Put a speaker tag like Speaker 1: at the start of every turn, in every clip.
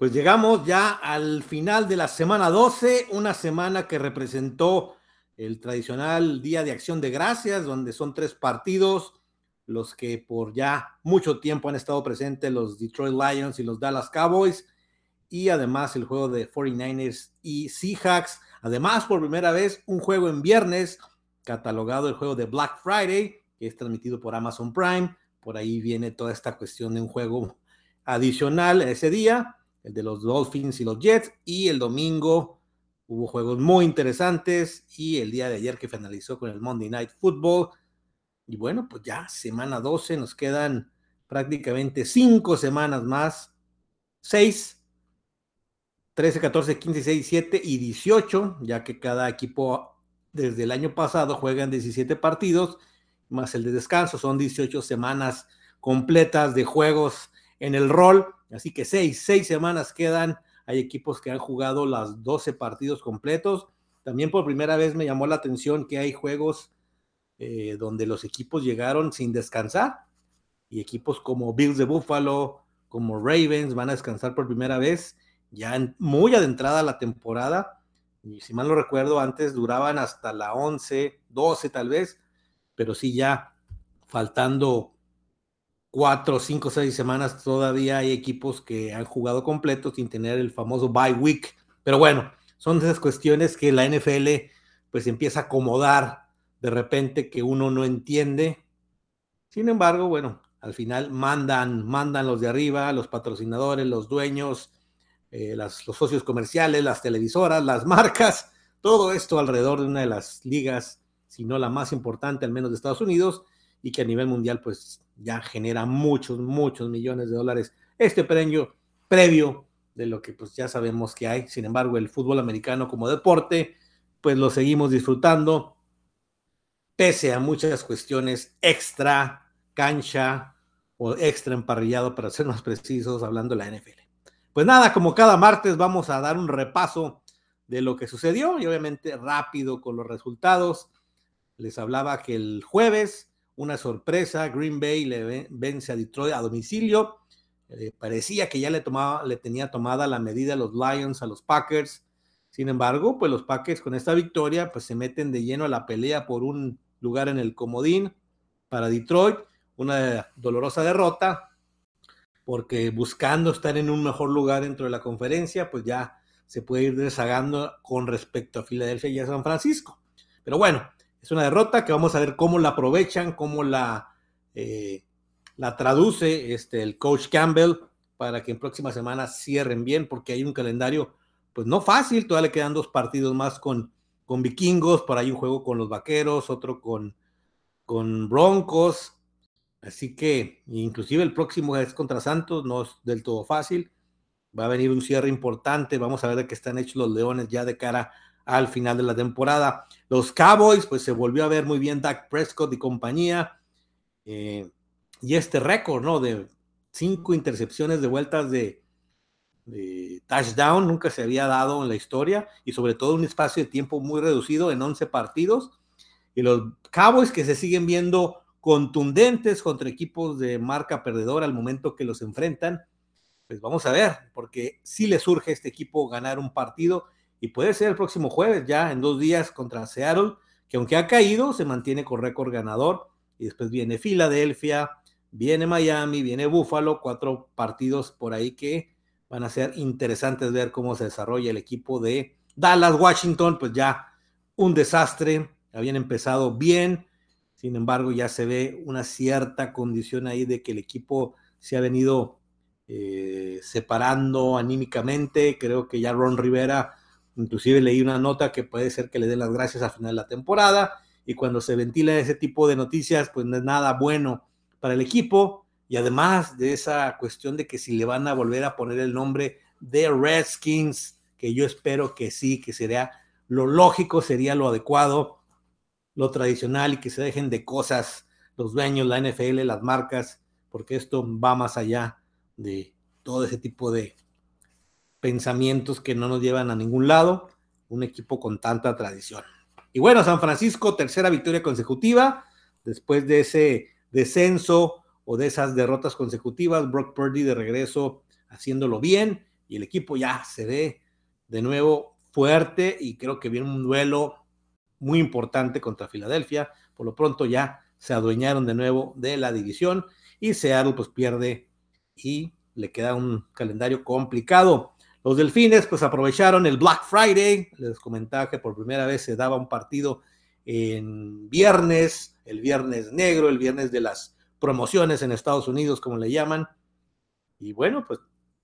Speaker 1: Pues llegamos ya al final de la semana 12, una semana que representó el tradicional Día de Acción de Gracias, donde son tres partidos, los que por ya mucho tiempo han estado presentes, los Detroit Lions y los Dallas Cowboys, y además el juego de 49ers y Seahawks. Además, por primera vez, un juego en viernes, catalogado el juego de Black Friday, que es transmitido por Amazon Prime. Por ahí viene toda esta cuestión de un juego adicional ese día el de los Dolphins y los Jets, y el domingo hubo juegos muy interesantes y el día de ayer que finalizó con el Monday Night Football. Y bueno, pues ya semana 12, nos quedan prácticamente cinco semanas más, 6, 13, 14, 15, 16, 17 y 18, ya que cada equipo desde el año pasado juegan 17 partidos, más el de descanso, son 18 semanas completas de juegos en el rol Así que seis, seis semanas quedan. Hay equipos que han jugado las 12 partidos completos. También por primera vez me llamó la atención que hay juegos eh, donde los equipos llegaron sin descansar. Y equipos como Bills de Buffalo, como Ravens van a descansar por primera vez, ya muy adentrada la temporada. Y si mal no recuerdo, antes duraban hasta la 11, 12 tal vez, pero sí ya faltando cuatro, cinco, seis semanas todavía hay equipos que han jugado completo sin tener el famoso bye week. Pero bueno, son esas cuestiones que la NFL pues empieza a acomodar de repente que uno no entiende. Sin embargo, bueno, al final mandan, mandan los de arriba, los patrocinadores, los dueños, eh, los socios comerciales, las televisoras, las marcas, todo esto alrededor de una de las ligas, si no la más importante, al menos de Estados Unidos, y que a nivel mundial pues ya genera muchos, muchos millones de dólares este premio previo de lo que pues ya sabemos que hay. Sin embargo, el fútbol americano como deporte pues lo seguimos disfrutando pese a muchas cuestiones extra cancha o extra emparrillado para ser más precisos hablando de la NFL. Pues nada, como cada martes vamos a dar un repaso de lo que sucedió y obviamente rápido con los resultados. Les hablaba que el jueves una sorpresa. Green Bay le vence a Detroit a domicilio. Eh, parecía que ya le, tomaba, le tenía tomada la medida a los Lions, a los Packers. Sin embargo, pues los Packers con esta victoria, pues se meten de lleno a la pelea por un lugar en el comodín para Detroit. Una dolorosa derrota, porque buscando estar en un mejor lugar dentro de la conferencia, pues ya se puede ir desagando con respecto a Filadelfia y a San Francisco. Pero bueno, es una derrota que vamos a ver cómo la aprovechan, cómo la, eh, la traduce este, el coach Campbell para que en próximas semanas cierren bien, porque hay un calendario, pues no fácil, todavía le quedan dos partidos más con, con vikingos, por ahí un juego con los vaqueros, otro con, con broncos, así que inclusive el próximo es contra Santos, no es del todo fácil, va a venir un cierre importante, vamos a ver de qué están hechos los leones ya de cara al final de la temporada. Los Cowboys, pues se volvió a ver muy bien Dak Prescott y compañía. Eh, y este récord, ¿no? De cinco intercepciones de vueltas de, touchdown, nunca se había dado en la historia y sobre todo un espacio de tiempo muy reducido en 11 partidos. Y los Cowboys que se siguen viendo contundentes contra equipos de marca perdedora al momento que los enfrentan. Pues vamos a ver, porque si le surge a este equipo ganar un partido y puede ser el próximo jueves, ya en dos días contra Seattle, que aunque ha caído, se mantiene con récord ganador. Y después viene Filadelfia, viene Miami, viene Buffalo, cuatro partidos por ahí que van a ser interesantes ver cómo se desarrolla el equipo de Dallas, Washington, pues ya un desastre, habían empezado bien, sin embargo ya se ve una cierta condición ahí de que el equipo se ha venido eh, separando anímicamente, creo que ya Ron Rivera Inclusive leí una nota que puede ser que le den las gracias a final de la temporada y cuando se ventila ese tipo de noticias, pues no es nada bueno para el equipo y además de esa cuestión de que si le van a volver a poner el nombre de Redskins, que yo espero que sí, que sería lo lógico, sería lo adecuado, lo tradicional y que se dejen de cosas los dueños, la NFL, las marcas, porque esto va más allá de todo ese tipo de pensamientos que no nos llevan a ningún lado, un equipo con tanta tradición. Y bueno, San Francisco, tercera victoria consecutiva, después de ese descenso o de esas derrotas consecutivas, Brock Purdy de regreso haciéndolo bien y el equipo ya se ve de nuevo fuerte y creo que viene un duelo muy importante contra Filadelfia. Por lo pronto ya se adueñaron de nuevo de la división y Seattle pues pierde y le queda un calendario complicado. Los Delfines pues aprovecharon el Black Friday, les comentaba que por primera vez se daba un partido en viernes, el viernes negro, el viernes de las promociones en Estados Unidos, como le llaman. Y bueno, pues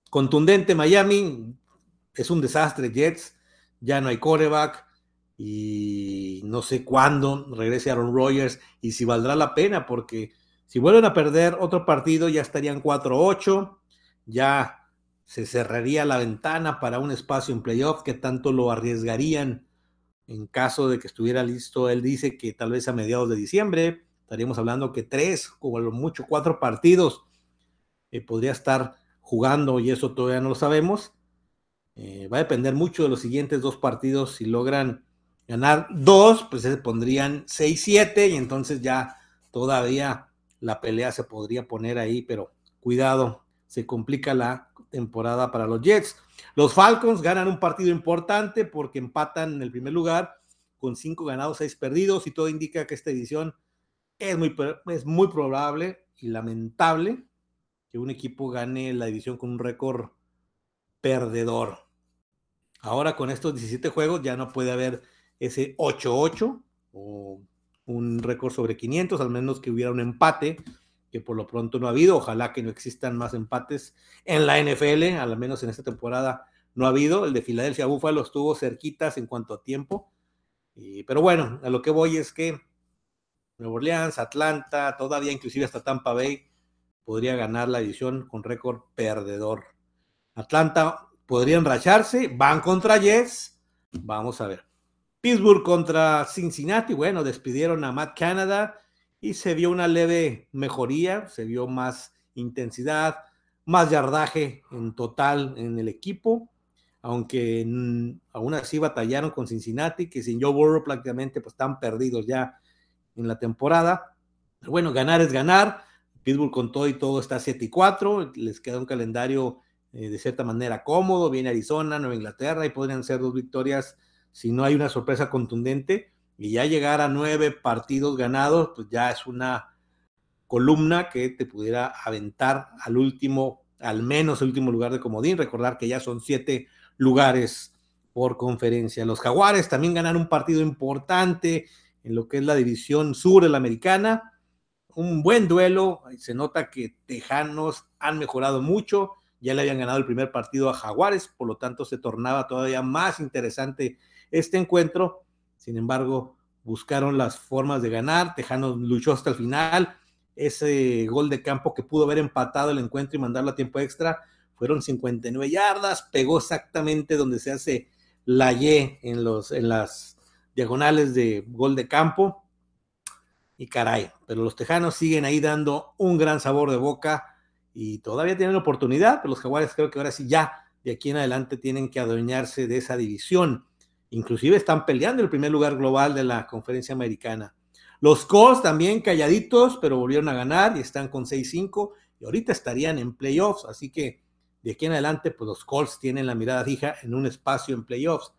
Speaker 1: contundente Miami, es un desastre Jets, ya no hay coreback y no sé cuándo regrese Aaron Rodgers y si valdrá la pena, porque si vuelven a perder otro partido ya estarían 4-8, ya se cerraría la ventana para un espacio en playoff que tanto lo arriesgarían en caso de que estuviera listo. Él dice que tal vez a mediados de diciembre estaríamos hablando que tres, como lo mucho cuatro partidos eh, podría estar jugando y eso todavía no lo sabemos. Eh, va a depender mucho de los siguientes dos partidos. Si logran ganar dos, pues se pondrían 6-7 y entonces ya todavía la pelea se podría poner ahí, pero cuidado, se complica la temporada para los Jets. Los Falcons ganan un partido importante porque empatan en el primer lugar con cinco ganados, seis perdidos y todo indica que esta edición es muy, es muy probable y lamentable que un equipo gane la edición con un récord perdedor. Ahora con estos 17 juegos ya no puede haber ese 8-8 o un récord sobre 500, al menos que hubiera un empate que por lo pronto no ha habido. Ojalá que no existan más empates en la NFL, al menos en esta temporada no ha habido. El de Filadelfia Buffalo estuvo cerquitas en cuanto a tiempo. pero bueno, a lo que voy es que Nueva Orleans, Atlanta, todavía inclusive hasta Tampa Bay podría ganar la edición con récord perdedor. Atlanta podría enracharse, van contra Jets, vamos a ver. Pittsburgh contra Cincinnati, bueno, despidieron a Matt Canada, y se vio una leve mejoría, se vio más intensidad, más yardaje en total en el equipo, aunque aún así batallaron con Cincinnati, que sin Joe Burrow prácticamente pues están perdidos ya en la temporada. bueno, ganar es ganar. Pittsburgh con todo y todo está 7 y 4, les queda un calendario eh, de cierta manera cómodo, viene Arizona, Nueva Inglaterra y podrían ser dos victorias si no hay una sorpresa contundente y ya llegar a nueve partidos ganados, pues ya es una columna que te pudiera aventar al último, al menos el último lugar de comodín. Recordar que ya son siete lugares por conferencia. Los Jaguares también ganaron un partido importante en lo que es la división sur de la americana. Un buen duelo. Se nota que Tejanos han mejorado mucho. Ya le habían ganado el primer partido a Jaguares, por lo tanto se tornaba todavía más interesante este encuentro sin embargo, buscaron las formas de ganar. Tejano luchó hasta el final. Ese gol de campo que pudo haber empatado el encuentro y mandarlo a tiempo extra fueron 59 yardas. Pegó exactamente donde se hace la Y en, los, en las diagonales de gol de campo. Y caray, pero los tejanos siguen ahí dando un gran sabor de boca y todavía tienen oportunidad, pero los jaguares creo que ahora sí ya de aquí en adelante tienen que adueñarse de esa división. Inclusive están peleando el primer lugar global de la conferencia americana. Los Colts también calladitos, pero volvieron a ganar y están con 6-5 y ahorita estarían en playoffs. Así que de aquí en adelante, pues los Colts tienen la mirada fija en un espacio en playoffs.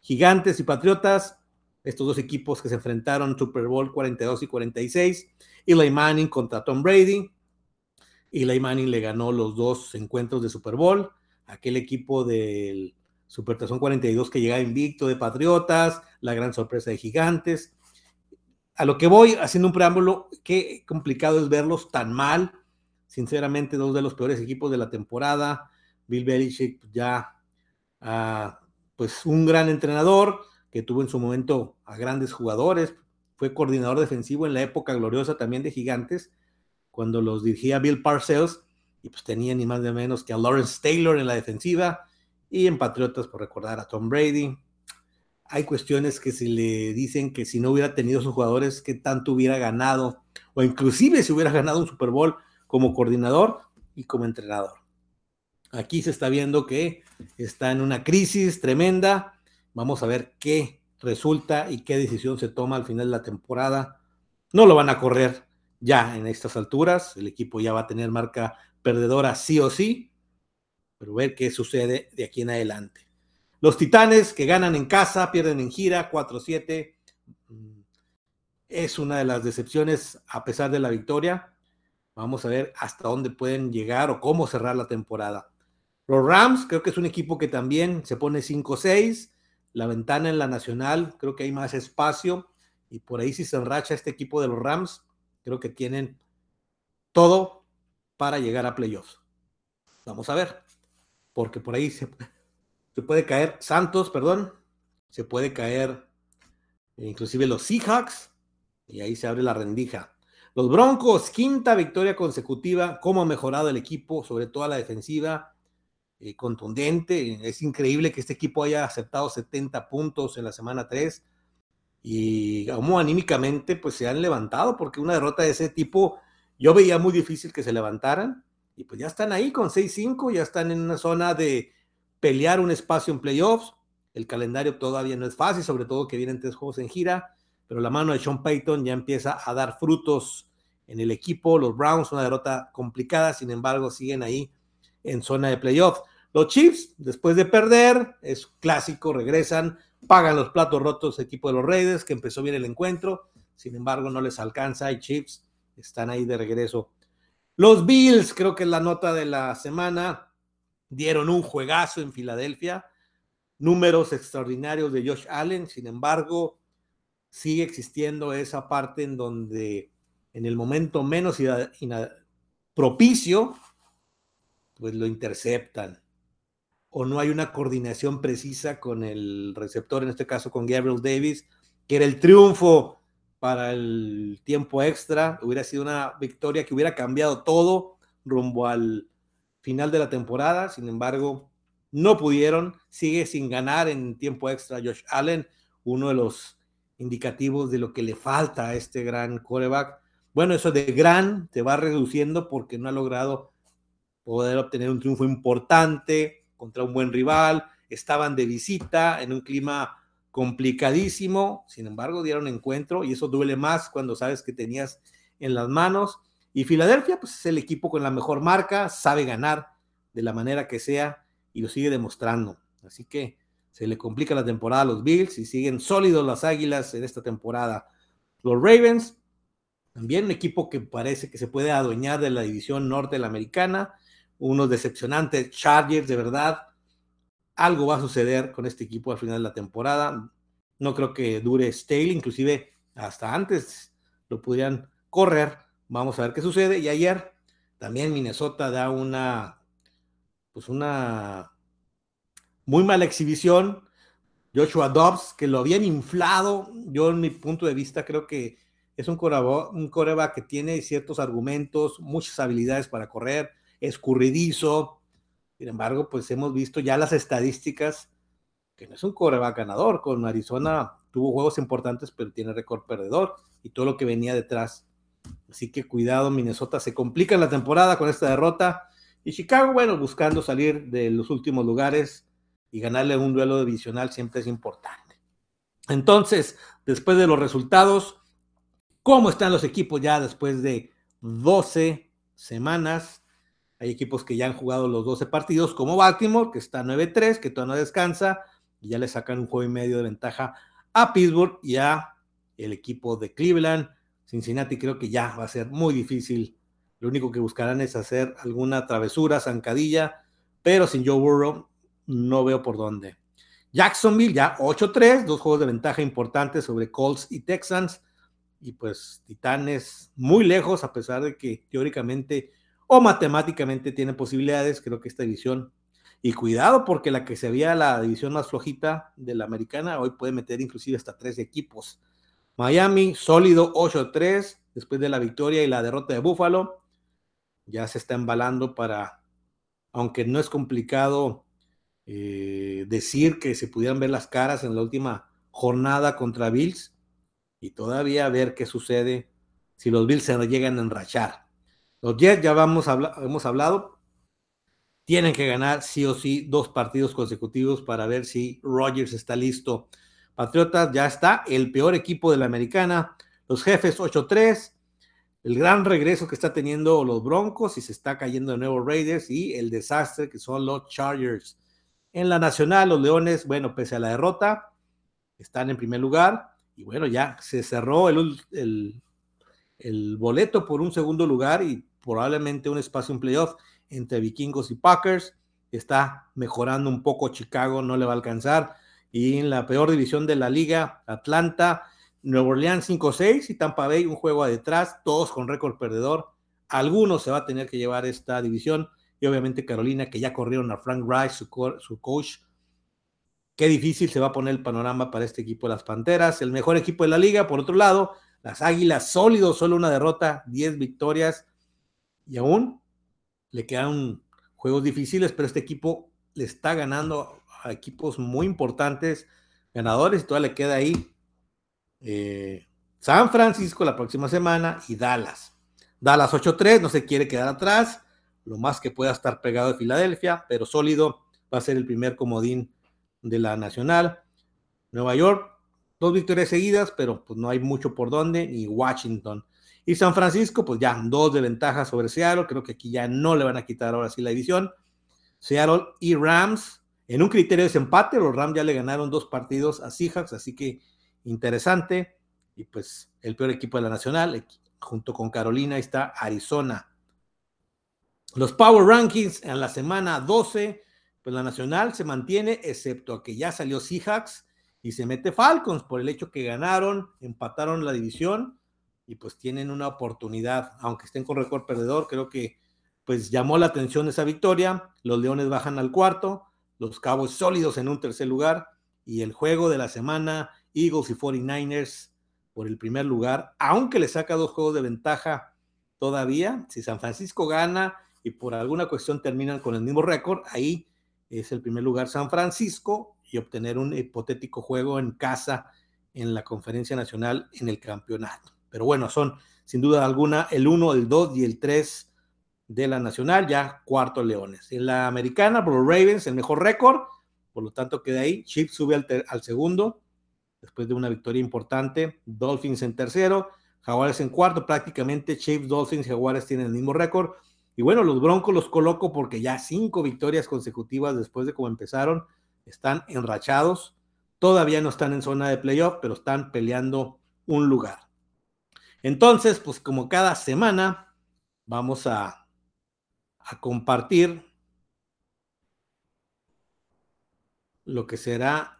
Speaker 1: Gigantes y Patriotas, estos dos equipos que se enfrentaron Super Bowl 42 y 46. Eli Manning contra Tom Brady. Eli Manning le ganó los dos encuentros de Super Bowl. Aquel equipo del Supertazón 42 que llega invicto de Patriotas, la gran sorpresa de Gigantes. A lo que voy, haciendo un preámbulo, qué complicado es verlos tan mal. Sinceramente, dos de los peores equipos de la temporada. Bill Belichick ya, ah, pues un gran entrenador que tuvo en su momento a grandes jugadores. Fue coordinador defensivo en la época gloriosa también de Gigantes, cuando los dirigía Bill Parcells, y pues tenía ni más ni menos que a Lawrence Taylor en la defensiva, y en Patriotas, por recordar a Tom Brady. Hay cuestiones que se le dicen que si no hubiera tenido sus jugadores, que tanto hubiera ganado, o inclusive si hubiera ganado un Super Bowl como coordinador y como entrenador. Aquí se está viendo que está en una crisis tremenda. Vamos a ver qué resulta y qué decisión se toma al final de la temporada. No lo van a correr ya en estas alturas. El equipo ya va a tener marca perdedora sí o sí pero ver qué sucede de aquí en adelante. Los Titanes que ganan en casa, pierden en gira, 4-7. Mm, es una de las decepciones a pesar de la victoria. Vamos a ver hasta dónde pueden llegar o cómo cerrar la temporada. Los Rams, creo que es un equipo que también se pone 5-6. La ventana en la nacional, creo que hay más espacio. Y por ahí si se enracha este equipo de los Rams, creo que tienen todo para llegar a playoffs. Vamos a ver, porque por ahí se, puede caer Santos, perdón, se puede caer inclusive los Seahawks, y ahí se abre la rendija. Los Broncos, quinta victoria consecutiva, cómo ha mejorado el equipo, sobre todo a la defensiva, eh, contundente. Es increíble que este equipo haya aceptado 70 puntos en la semana 3 y como anímicamente pues se han levantado porque una derrota de ese tipo yo veía muy difícil que se levantaran y pues ya están ahí con 6-5, ya están en una zona de pelear un espacio en playoffs. El calendario todavía no es fácil, sobre todo que vienen tres juegos en gira, pero la mano de Sean Payton ya empieza a dar frutos en el equipo. Los Browns, una derrota complicada, sin embargo, siguen ahí en zona de playoffs. Los Chiefs, después de perder, es clásico, regresan, pagan los platos rotos equipo de los Raiders, que empezó bien el encuentro, sin embargo no les alcanza y Chiefs están ahí de regreso. Los Bills, creo que es la nota de la semana, dieron un juegazo en Filadelfia, números extraordinarios de Josh Allen, sin embargo, sigue existiendo esa parte en donde en el momento menos propicio, pues lo interceptan. O no hay una coordinación precisa con el receptor, en este caso con Gabriel Davis, que era el triunfo para el tiempo extra, hubiera sido una victoria que hubiera cambiado todo rumbo al final de la temporada, sin embargo, no pudieron, sigue sin ganar en tiempo extra Josh Allen, uno de los indicativos de lo que le falta a este gran coreback. Bueno, eso de gran te va reduciendo porque no ha logrado poder obtener un triunfo importante, contra un buen rival, estaban de visita en un clima complicadísimo, sin embargo dieron encuentro y eso duele más cuando sabes que tenías en las manos. Y Filadelfia, pues es el equipo con la mejor marca, sabe ganar de la manera que sea y lo sigue demostrando. Así que se le complica la temporada a los Bills y siguen sólidos las Águilas en esta temporada. Los Ravens, también un equipo que parece que se puede adueñar de la división norte de la americana, unos decepcionantes Chargers, de verdad. Algo va a suceder con este equipo al final de la temporada. No creo que dure stale, inclusive hasta antes lo podrían correr. Vamos a ver qué sucede. Y ayer también Minnesota da una, pues una muy mala exhibición. Joshua Dobbs, que lo habían inflado. Yo, en mi punto de vista, creo que es un coreback, un que tiene ciertos argumentos, muchas habilidades para correr escurridizo. Sin embargo, pues hemos visto ya las estadísticas que no es un coreback ganador. Con Arizona tuvo juegos importantes, pero tiene récord perdedor y todo lo que venía detrás. Así que cuidado, Minnesota se complica la temporada con esta derrota. Y Chicago, bueno, buscando salir de los últimos lugares y ganarle un duelo divisional siempre es importante. Entonces, después de los resultados, ¿cómo están los equipos ya después de 12 semanas? Hay equipos que ya han jugado los 12 partidos, como Baltimore, que está 9-3, que todavía no descansa, y ya le sacan un juego y medio de ventaja a Pittsburgh y a el equipo de Cleveland. Cincinnati creo que ya va a ser muy difícil. Lo único que buscarán es hacer alguna travesura, zancadilla, pero sin Joe Burrow no veo por dónde. Jacksonville ya 8-3, dos juegos de ventaja importantes sobre Colts y Texans. Y pues Titanes muy lejos, a pesar de que teóricamente o matemáticamente tiene posibilidades. Creo que esta división, y cuidado porque la que se veía la división más flojita de la americana, hoy puede meter inclusive hasta tres equipos. Miami, sólido 8-3, después de la victoria y la derrota de Buffalo, ya se está embalando para, aunque no es complicado eh, decir que se pudieran ver las caras en la última jornada contra Bills y todavía ver qué sucede si los Bills se llegan a enrachar. Los Jets, ya vamos hemos hablado, tienen que ganar sí o sí dos partidos consecutivos para ver si Rodgers está listo. Patriotas ya está, el peor equipo de la americana. Los jefes 8-3. el gran regreso que está teniendo los Broncos y se está cayendo de nuevo Raiders y el desastre que son los Chargers. En la nacional, los Leones, bueno, pese a la derrota, están en primer lugar y bueno, ya se cerró el, el, el boleto por un segundo lugar y probablemente un espacio en playoff entre vikingos y Packers. Está mejorando un poco Chicago, no le va a alcanzar. Y en la peor división de la liga, Atlanta, Nueva Orleans 5-6 y Tampa Bay un juego detrás, todos con récord perdedor. Algunos se va a tener que llevar esta división y obviamente Carolina, que ya corrieron a Frank Rice, su, su coach. Qué difícil se va a poner el panorama para este equipo de las Panteras. El mejor equipo de la liga, por otro lado, las Águilas sólidos, solo una derrota, 10 victorias y aún le quedan juegos difíciles, pero este equipo le está ganando a equipos muy importantes, ganadores, y todavía le queda ahí eh, San Francisco la próxima semana y Dallas. Dallas 8-3, no se quiere quedar atrás, lo más que pueda estar pegado de Filadelfia, pero sólido, va a ser el primer comodín de la Nacional. Nueva York, dos victorias seguidas, pero pues no hay mucho por dónde, ni Washington. Y San Francisco, pues ya dos de ventaja sobre Seattle. Creo que aquí ya no le van a quitar ahora sí la división. Seattle y Rams, en un criterio de desempate, los Rams ya le ganaron dos partidos a Seahawks, así que interesante. Y pues el peor equipo de la Nacional, junto con Carolina, está Arizona. Los Power Rankings en la semana 12, pues la Nacional se mantiene, excepto que ya salió Seahawks y se mete Falcons por el hecho que ganaron, empataron la división y pues tienen una oportunidad, aunque estén con récord perdedor, creo que pues llamó la atención esa victoria, los Leones bajan al cuarto, los Cabos sólidos en un tercer lugar y el juego de la semana, Eagles y 49ers por el primer lugar, aunque le saca dos juegos de ventaja todavía, si San Francisco gana y por alguna cuestión terminan con el mismo récord, ahí es el primer lugar San Francisco y obtener un hipotético juego en casa en la conferencia nacional en el campeonato. Pero bueno, son sin duda alguna el 1, el 2 y el 3 de la nacional, ya cuarto Leones. En la americana, por los Ravens, el mejor récord, por lo tanto queda ahí. Chiefs sube al, segundo, después de una victoria importante. Dolphins en tercero, Jaguares en cuarto, prácticamente Chiefs, Dolphins Jaguares tienen el mismo récord. Y bueno, los Broncos los coloco porque ya cinco victorias consecutivas después de cómo empezaron, están enrachados. Todavía no están en zona de playoff, pero están peleando un lugar. Entonces, pues como cada semana, vamos a, compartir lo que será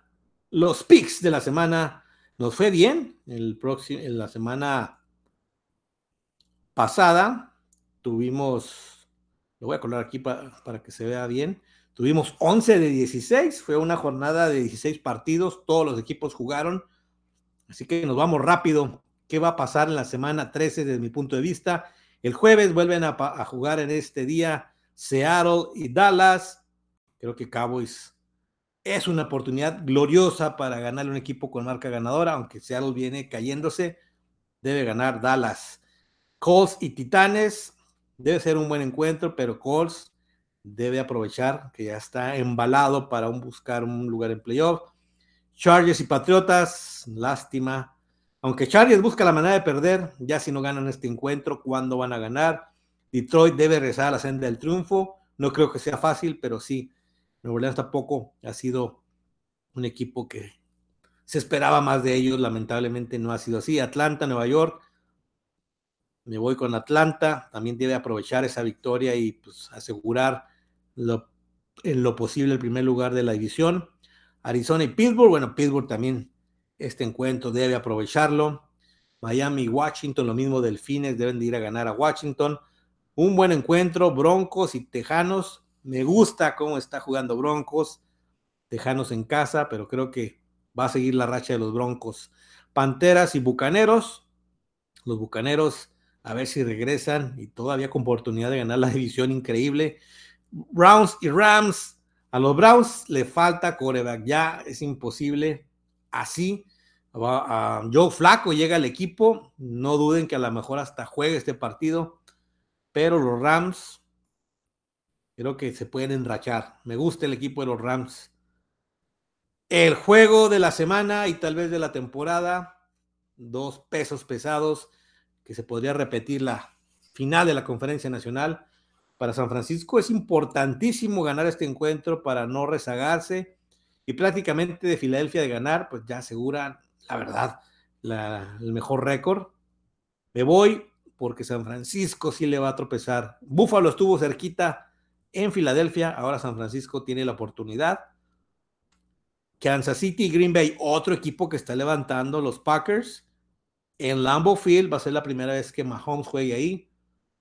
Speaker 1: los picks de la semana. Nos fue bien el próximo, en la semana pasada. Tuvimos, lo voy a colar aquí para, para que se vea bien. Tuvimos 11 de 16, fue una jornada de 16 partidos, todos los equipos jugaron. Así que nos vamos rápido qué va a pasar en la semana 13 desde mi punto de vista. El jueves vuelven a, jugar en este día Seattle y Dallas. Creo que Cowboys es una oportunidad gloriosa para ganarle un equipo con marca ganadora, aunque Seattle viene cayéndose, debe ganar Dallas. Colts y Titanes, debe ser un buen encuentro, pero Colts debe aprovechar que ya está embalado para buscar un lugar en playoff. Chargers y Patriotas, lástima, aunque Chargers busca la manera de perder, ya si no ganan este encuentro, ¿cuándo van a ganar? Detroit debe rezar a la senda del triunfo. No creo que sea fácil, pero sí. Nueva Orleans tampoco ha sido un equipo que se esperaba más de ellos. Lamentablemente no ha sido así. Atlanta, Nueva York. Me voy con Atlanta. También debe aprovechar esa victoria y pues, asegurar en lo posible el primer lugar de la división. Arizona y Pittsburgh. Bueno, Pittsburgh también este encuentro debe aprovecharlo. Miami y Washington, lo mismo Delfines, deben de ir a ganar a Washington. Un buen encuentro, Broncos y Tejanos. Me gusta cómo está jugando Broncos. Tejanos en casa, pero creo que va a seguir la racha de los Broncos. Panteras y Bucaneros. Los Bucaneros, a ver si regresan y todavía con oportunidad de ganar la división increíble. Browns y Rams. A los Browns le falta coreback. Ya es imposible así a Joe Flaco llega al equipo, no duden que a lo mejor hasta juegue este partido, pero los Rams creo que se pueden enrachar. Me gusta el equipo de los Rams. El juego de la semana y tal vez de la temporada, dos pesos pesados, que se podría repetir la final de la conferencia nacional. Para San Francisco es importantísimo ganar este encuentro para no rezagarse y prácticamente de Filadelfia de ganar, pues ya asegura, la verdad, el mejor récord. Me voy porque San Francisco sí le va a tropezar. Búfalo estuvo cerquita en Filadelfia, ahora San Francisco tiene la oportunidad. Kansas City y Green Bay, otro equipo que está levantando los Packers. En Lambeau Field va a ser la primera vez que Mahomes juegue ahí.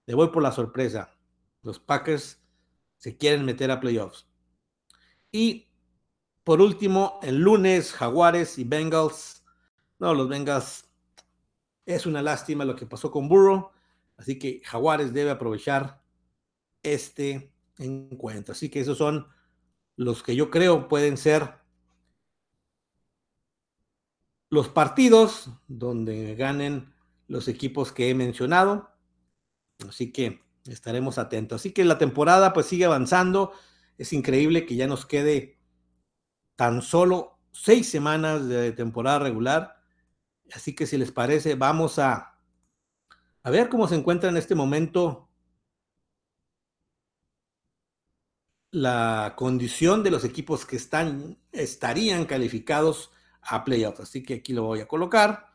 Speaker 1: Le voy por la sorpresa. Los Packers se quieren meter a playoffs. Y por último, el lunes, Jaguares y Bengals. No, los Bengals es una lástima lo que pasó con Burrow. Así que Jaguares debe aprovechar este encuentro. Así que esos son los que yo creo pueden ser los partidos donde ganen los equipos que he mencionado. Así que estaremos atentos. Así que la temporada pues sigue avanzando. Es increíble que ya nos quede tan solo seis semanas de temporada regular. Así que si les parece, vamos a, a ver cómo se encuentra en este momento la condición de los equipos que están, estarían calificados a playoffs. Así que aquí lo voy a colocar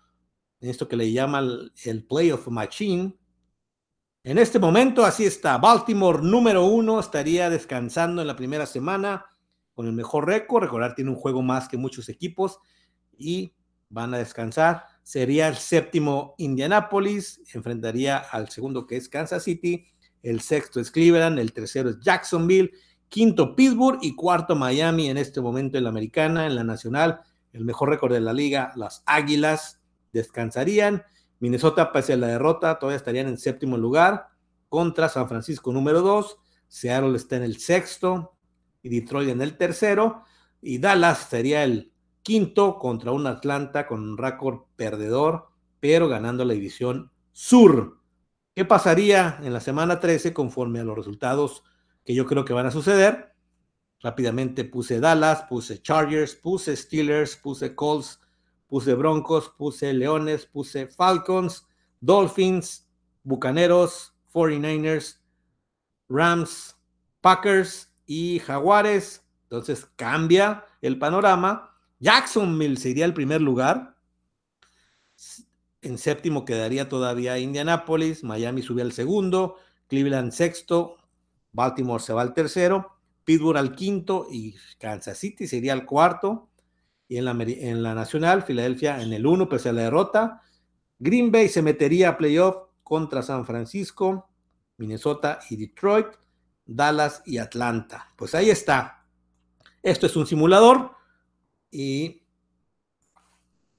Speaker 1: en esto que le llama el, playoff machine. En este momento, así está. Baltimore número uno estaría descansando en la primera semana con el mejor récord. Recordar, tiene un juego más que muchos equipos y van a descansar. Sería el séptimo Indianapolis, enfrentaría al segundo que es Kansas City. El sexto es Cleveland, el tercero es Jacksonville quinto Pittsburgh y cuarto Miami en este momento en la americana, en la nacional, el mejor récord de la liga, las Águilas descansarían, Minnesota pese a la derrota todavía estarían en séptimo lugar contra San Francisco número dos, Seattle está en el sexto y Detroit en el tercero y Dallas sería el quinto contra un Atlanta con un récord perdedor, pero ganando la división sur. ¿Qué pasaría en la semana 13 conforme a los resultados que yo creo que van a suceder. Rápidamente puse Dallas, puse Chargers, puse Steelers, puse Colts, puse Broncos, puse Leones, puse Falcons, Dolphins, Bucaneros, 49ers, Rams, Packers y Jaguares. Entonces cambia el panorama. Jacksonville sería el primer lugar. En séptimo quedaría todavía Indianapolis. Miami subía al segundo. Cleveland sexto. Baltimore se va al tercero, Pittsburgh al quinto y Kansas City sería el cuarto. Y en la, en la nacional, Filadelfia en el uno, pese a la derrota. Green Bay se metería a playoff contra San Francisco, Minnesota y Detroit, Dallas y Atlanta. Pues ahí está. Esto es un simulador y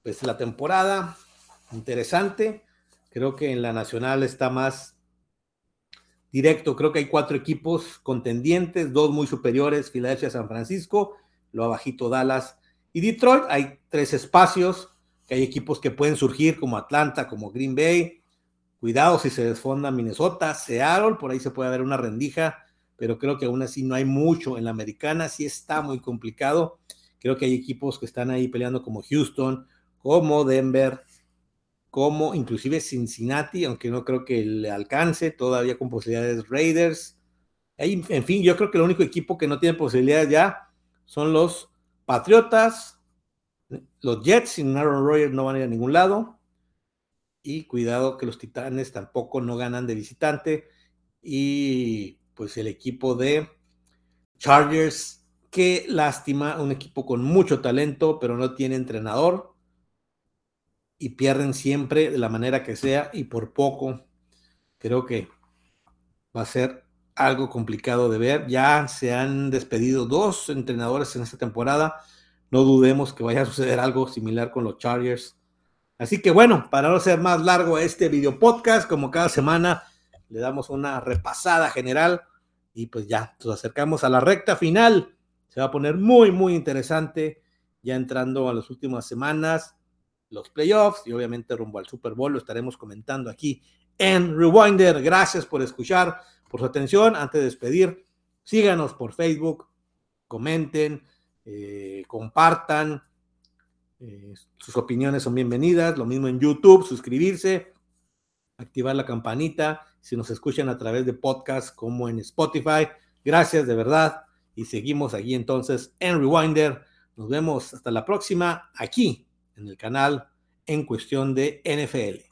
Speaker 1: pues la temporada interesante. Creo que en la nacional está más directo. Creo que hay cuatro equipos contendientes, dos muy superiores, Filadelfia, San Francisco, lo abajito Dallas y Detroit. Hay tres espacios, que hay equipos que pueden surgir como Atlanta, como Green Bay. Cuidado si se desfonda Minnesota, Seattle, por ahí se puede ver una rendija, pero creo que aún así no hay mucho en la americana, sí está muy complicado. Creo que hay equipos que están ahí peleando como Houston, como Denver, como inclusive Cincinnati, aunque no creo que le alcance, todavía con posibilidades Raiders. en fin, yo creo que el único equipo que no tiene posibilidades ya son los Patriotas, los Jets sin Aaron Rodgers no van a ir a ningún lado. Y cuidado que los Titanes tampoco no ganan de visitante. Y pues el equipo de Chargers, qué lástima, un equipo con mucho talento, pero no tiene entrenador y pierden siempre de la manera que sea y por poco. Creo que va a ser algo complicado de ver. Ya se han despedido dos entrenadores en esta temporada. No dudemos que vaya a suceder algo similar con los Chargers. Así que bueno, para no ser más largo este video podcast, como cada semana, le damos una repasada general y pues ya nos acercamos a la recta final. Se va a poner muy, muy interesante ya entrando a las últimas semanas los playoffs y obviamente rumbo al Super Bowl lo estaremos comentando aquí en Rewinder. Gracias por escuchar, por su atención. Antes de despedir, síganos por Facebook, comenten, eh, compartan. Eh, sus opiniones son bienvenidas. Lo mismo en YouTube, suscribirse. activar la campanita si nos escuchan a través de podcast como en Spotify. Gracias de verdad y seguimos aquí entonces en Rewinder. Nos vemos hasta la próxima aquí en el canal en cuestión de NFL.